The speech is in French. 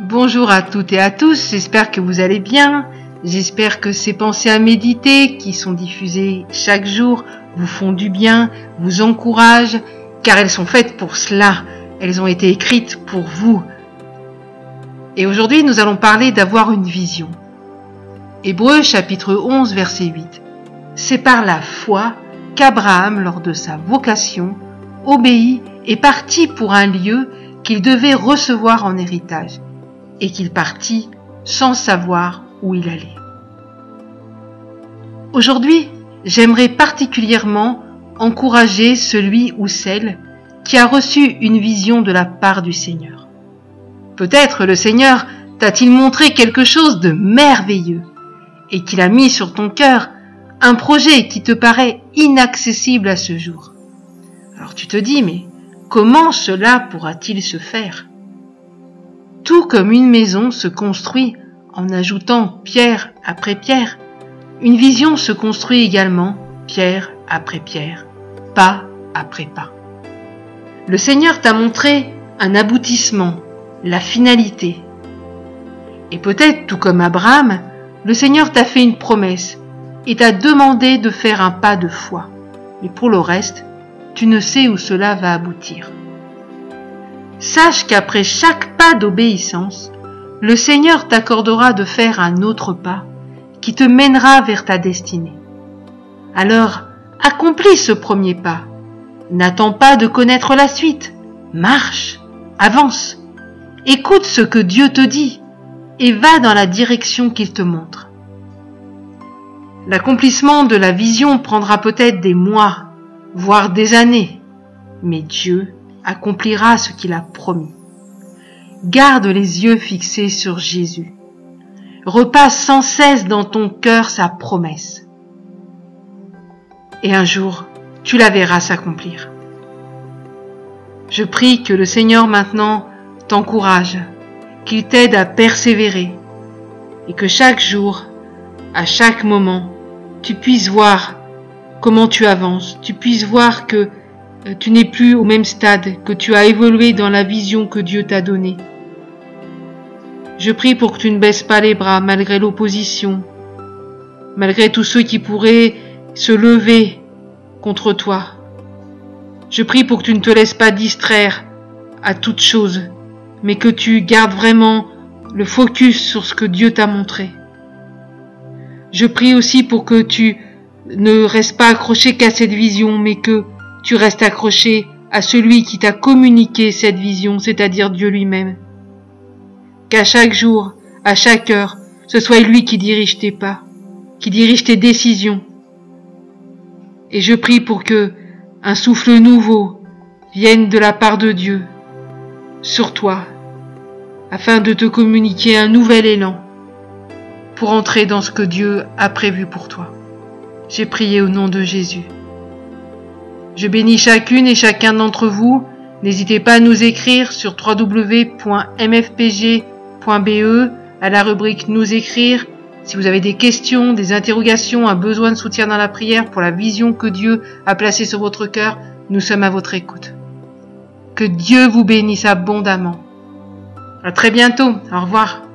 Bonjour à toutes et à tous, j'espère que vous allez bien. J'espère que ces pensées à méditer qui sont diffusées chaque jour vous font du bien, vous encouragent, car elles sont faites pour cela. Elles ont été écrites pour vous. Et aujourd'hui, nous allons parler d'avoir une vision. Hébreu chapitre 11 verset 8. C'est par la foi qu'Abraham, lors de sa vocation, obéit et partit pour un lieu qu'il devait recevoir en héritage et qu'il partit sans savoir où il allait. Aujourd'hui, j'aimerais particulièrement encourager celui ou celle qui a reçu une vision de la part du Seigneur. Peut-être le Seigneur t'a-t-il montré quelque chose de merveilleux et qu'il a mis sur ton cœur un projet qui te paraît inaccessible à ce jour. Alors tu te dis, mais comment cela pourra-t-il se faire? Tout comme une maison se construit en ajoutant pierre après pierre, une vision se construit également pierre après pierre, pas après pas. Le Seigneur t'a montré un aboutissement, la finalité. Et peut-être, tout comme Abraham, le Seigneur t'a fait une promesse et t'a demandé de faire un pas de foi. Mais pour le reste, tu ne sais où cela va aboutir. Sache qu'après chaque pas d'obéissance, le Seigneur t'accordera de faire un autre pas qui te mènera vers ta destinée. Alors, accomplis ce premier pas. N'attends pas de connaître la suite. Marche, avance, écoute ce que Dieu te dit et va dans la direction qu'il te montre. L'accomplissement de la vision prendra peut-être des mois, voire des années, mais Dieu accomplira ce qu'il a promis. Garde les yeux fixés sur Jésus. Repasse sans cesse dans ton cœur sa promesse. Et un jour, tu la verras s'accomplir. Je prie que le Seigneur maintenant t'encourage, qu'il t'aide à persévérer et que chaque jour, à chaque moment, tu puisses voir comment tu avances, tu puisses voir que tu n'es plus au même stade, que tu as évolué dans la vision que Dieu t'a donnée. Je prie pour que tu ne baisses pas les bras malgré l'opposition, malgré tous ceux qui pourraient se lever contre toi. Je prie pour que tu ne te laisses pas distraire à toute chose, mais que tu gardes vraiment le focus sur ce que Dieu t'a montré. Je prie aussi pour que tu ne restes pas accroché qu'à cette vision, mais que tu restes accroché à celui qui t'a communiqué cette vision, c'est-à-dire Dieu lui-même. Qu'à chaque jour, à chaque heure, ce soit lui qui dirige tes pas, qui dirige tes décisions. Et je prie pour que un souffle nouveau vienne de la part de Dieu sur toi, afin de te communiquer un nouvel élan pour entrer dans ce que Dieu a prévu pour toi. J'ai prié au nom de Jésus. Je bénis chacune et chacun d'entre vous. N'hésitez pas à nous écrire sur www.mfpg.be à la rubrique Nous écrire. Si vous avez des questions, des interrogations, un besoin de soutien dans la prière pour la vision que Dieu a placée sur votre cœur, nous sommes à votre écoute. Que Dieu vous bénisse abondamment. À très bientôt. Au revoir.